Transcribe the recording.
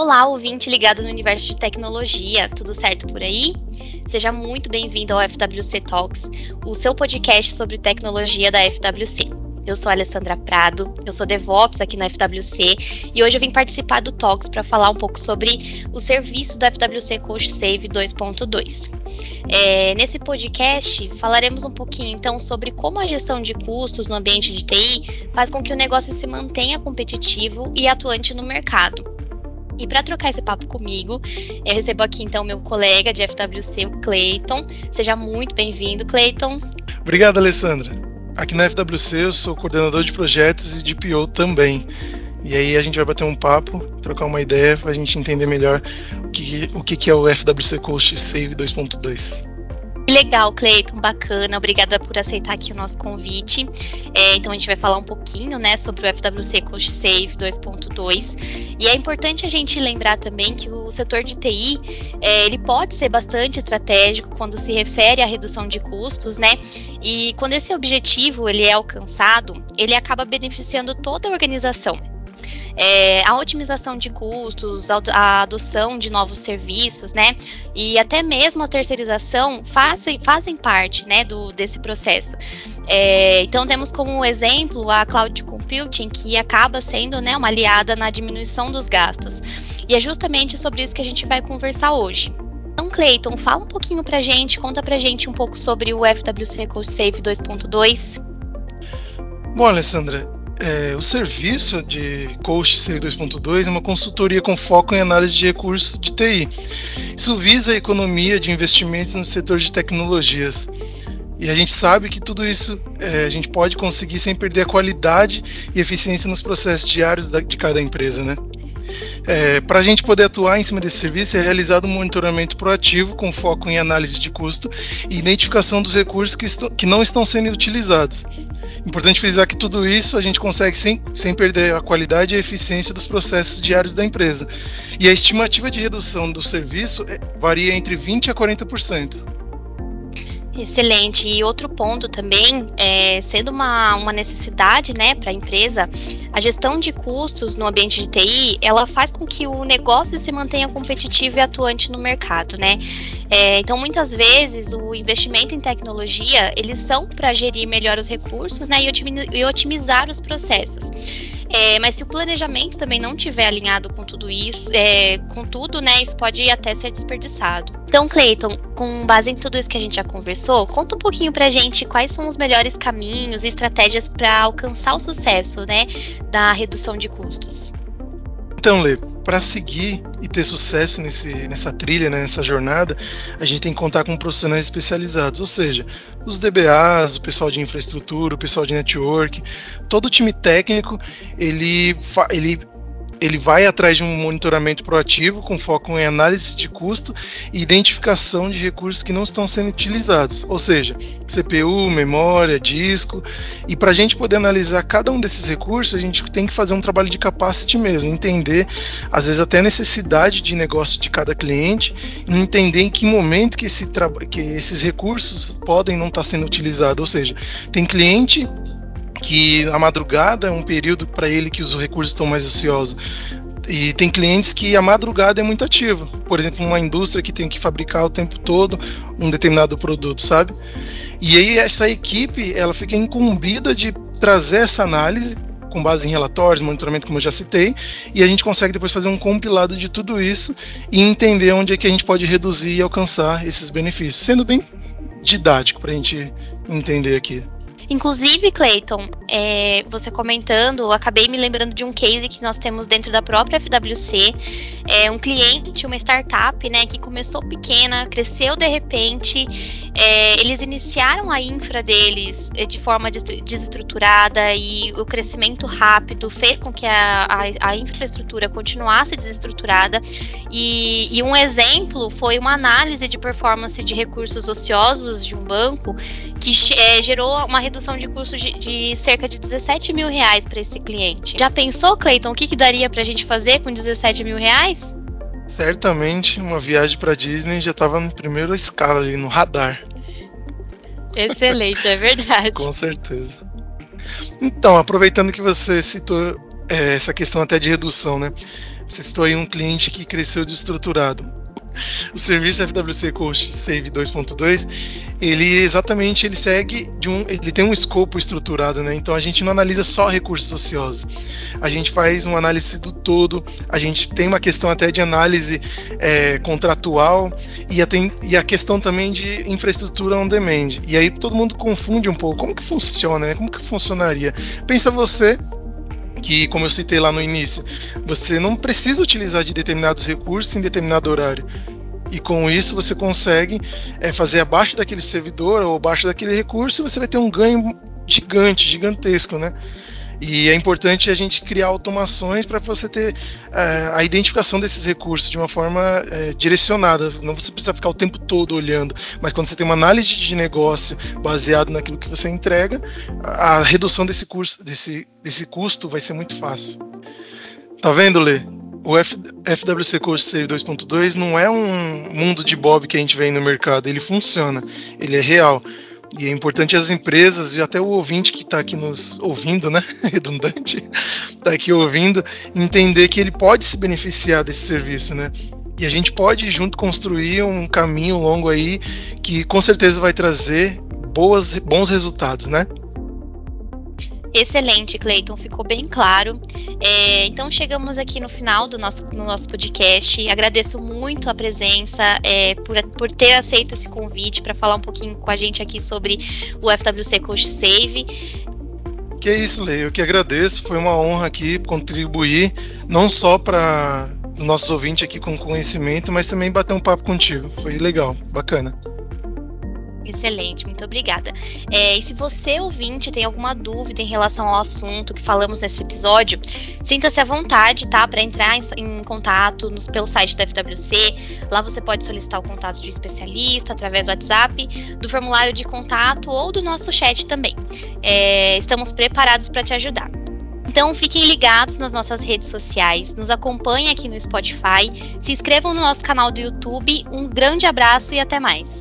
Olá, ouvinte ligado no universo de tecnologia, tudo certo por aí? Seja muito bem-vindo ao FWC Talks, o seu podcast sobre tecnologia da FWC. Eu sou a Alessandra Prado, eu sou DevOps aqui na FWC e hoje eu vim participar do Talks para falar um pouco sobre o serviço do FWC Coach Save 2.2. É, nesse podcast falaremos um pouquinho então sobre como a gestão de custos no ambiente de TI faz com que o negócio se mantenha competitivo e atuante no mercado. E para trocar esse papo comigo, eu recebo aqui então meu colega de FWC, o Clayton. Seja muito bem-vindo, Clayton. Obrigado, Alessandra. Aqui na FWC eu sou coordenador de projetos e de PO também. E aí a gente vai bater um papo, trocar uma ideia para a gente entender melhor o que, o que é o FWC Coast Save 2.2. Legal, Cleiton, bacana. Obrigada por aceitar aqui o nosso convite. É, então a gente vai falar um pouquinho, né, sobre o FWC Coach Save 2.2. E é importante a gente lembrar também que o setor de TI é, ele pode ser bastante estratégico quando se refere à redução de custos, né? E quando esse objetivo ele é alcançado, ele acaba beneficiando toda a organização é, a otimização de custos, a adoção de novos serviços, né? E até mesmo a terceirização fazem, fazem parte né, do, desse processo. É, então temos como exemplo a cloud computing, que acaba sendo né, uma aliada na diminuição dos gastos. E é justamente sobre isso que a gente vai conversar hoje. Então, Clayton, fala um pouquinho pra gente, conta pra gente um pouco sobre o FWC Save 2.2. Bom, Alessandra, é, o serviço de Coach Save 2.2 é uma consultoria com foco em análise de recursos de TI. Isso visa a economia de investimentos no setor de tecnologias. E a gente sabe que tudo isso é, a gente pode conseguir sem perder a qualidade e eficiência nos processos diários da, de cada empresa, né? É, Para a gente poder atuar em cima desse serviço, é realizado um monitoramento proativo com foco em análise de custo e identificação dos recursos que, que não estão sendo utilizados. Importante frisar que tudo isso a gente consegue sem, sem perder a qualidade e a eficiência dos processos diários da empresa. E a estimativa de redução do serviço é, varia entre 20% a 40%. Excelente. E outro ponto também, é, sendo uma, uma necessidade né, para a empresa, a gestão de custos no ambiente de TI, ela faz com que o negócio se mantenha competitivo e atuante no mercado, né? É, então, muitas vezes, o investimento em tecnologia, eles são para gerir melhor os recursos né, e otimizar os processos. É, mas se o planejamento também não tiver alinhado com tudo isso, é, com tudo, né, isso pode até ser desperdiçado. Então, Cleiton, com base em tudo isso que a gente já conversou, conta um pouquinho pra gente quais são os melhores caminhos e estratégias para alcançar o sucesso, né, da redução de custos. Então, Lê, para seguir e ter sucesso nesse, nessa trilha, né, nessa jornada, a gente tem que contar com profissionais especializados, ou seja, os DBAs, o pessoal de infraestrutura, o pessoal de network, todo o time técnico, ele, ele ele vai atrás de um monitoramento proativo com foco em análise de custo e identificação de recursos que não estão sendo utilizados, ou seja, CPU, memória, disco. E para a gente poder analisar cada um desses recursos, a gente tem que fazer um trabalho de capacity mesmo, entender, às vezes até a necessidade de negócio de cada cliente, entender em que momento que, esse que esses recursos podem não estar sendo utilizados. Ou seja, tem cliente que a madrugada é um período para ele que os recursos estão mais ociosos. E tem clientes que a madrugada é muito ativa. Por exemplo, uma indústria que tem que fabricar o tempo todo um determinado produto, sabe? E aí essa equipe, ela fica incumbida de trazer essa análise com base em relatórios, monitoramento, como eu já citei, e a gente consegue depois fazer um compilado de tudo isso e entender onde é que a gente pode reduzir e alcançar esses benefícios, sendo bem didático para a gente entender aqui. Inclusive, Clayton, é, você comentando, acabei me lembrando de um case que nós temos dentro da própria FWC. É um cliente, uma startup, né, que começou pequena, cresceu de repente. É, eles iniciaram a infra deles é, de forma desestruturada e o crescimento rápido fez com que a, a, a infraestrutura continuasse desestruturada. E, e um exemplo foi uma análise de performance de recursos ociosos de um banco que é, gerou uma redução redução de custo de, de cerca de 17 mil reais para esse cliente. Já pensou, Cleiton, o que, que daria para a gente fazer com 17 mil reais? Certamente uma viagem para Disney já estava no primeiro escala ali no radar. Excelente, é verdade. com certeza. Então, aproveitando que você citou é, essa questão até de redução, né? Você citou aí um cliente que cresceu desestruturado o serviço FWC Coach Save 2.2, ele exatamente ele segue de um, ele tem um escopo estruturado, né? Então a gente não analisa só recursos ociosos, a gente faz uma análise do todo, a gente tem uma questão até de análise é, contratual e a, tem, e a questão também de infraestrutura on demand. E aí todo mundo confunde um pouco como que funciona, né? Como que funcionaria? Pensa você que, como eu citei lá no início, você não precisa utilizar de determinados recursos em determinado horário. E com isso você consegue é, fazer abaixo daquele servidor ou abaixo daquele recurso e você vai ter um ganho gigante, gigantesco, né? E é importante a gente criar automações para você ter é, a identificação desses recursos de uma forma é, direcionada. Não você precisa ficar o tempo todo olhando, mas quando você tem uma análise de negócio baseado naquilo que você entrega, a redução desse, curso, desse, desse custo vai ser muito fácil. Tá vendo, Lê? O F, FWC Coach Save 2.2 não é um mundo de Bob que a gente vê no mercado, ele funciona, ele é real. E é importante as empresas e até o ouvinte que está aqui nos ouvindo, né? Redundante, está aqui ouvindo, entender que ele pode se beneficiar desse serviço, né? E a gente pode junto construir um caminho longo aí que com certeza vai trazer boas, bons resultados, né? Excelente, Cleiton, ficou bem claro. É, então chegamos aqui no final do nosso, no nosso podcast. Agradeço muito a presença, é, por, por ter aceito esse convite para falar um pouquinho com a gente aqui sobre o FWC Coach Save. Que isso, Lei. Eu que agradeço. Foi uma honra aqui contribuir, não só para nossos ouvintes aqui com conhecimento, mas também bater um papo contigo. Foi legal, bacana. Excelente, muito obrigada. É, e se você, ouvinte, tem alguma dúvida em relação ao assunto que falamos nesse episódio, sinta-se à vontade, tá? Para entrar em, em contato nos, pelo site da FWC. Lá você pode solicitar o contato de um especialista através do WhatsApp, do formulário de contato ou do nosso chat também. É, estamos preparados para te ajudar. Então fiquem ligados nas nossas redes sociais, nos acompanhem aqui no Spotify, se inscrevam no nosso canal do YouTube. Um grande abraço e até mais.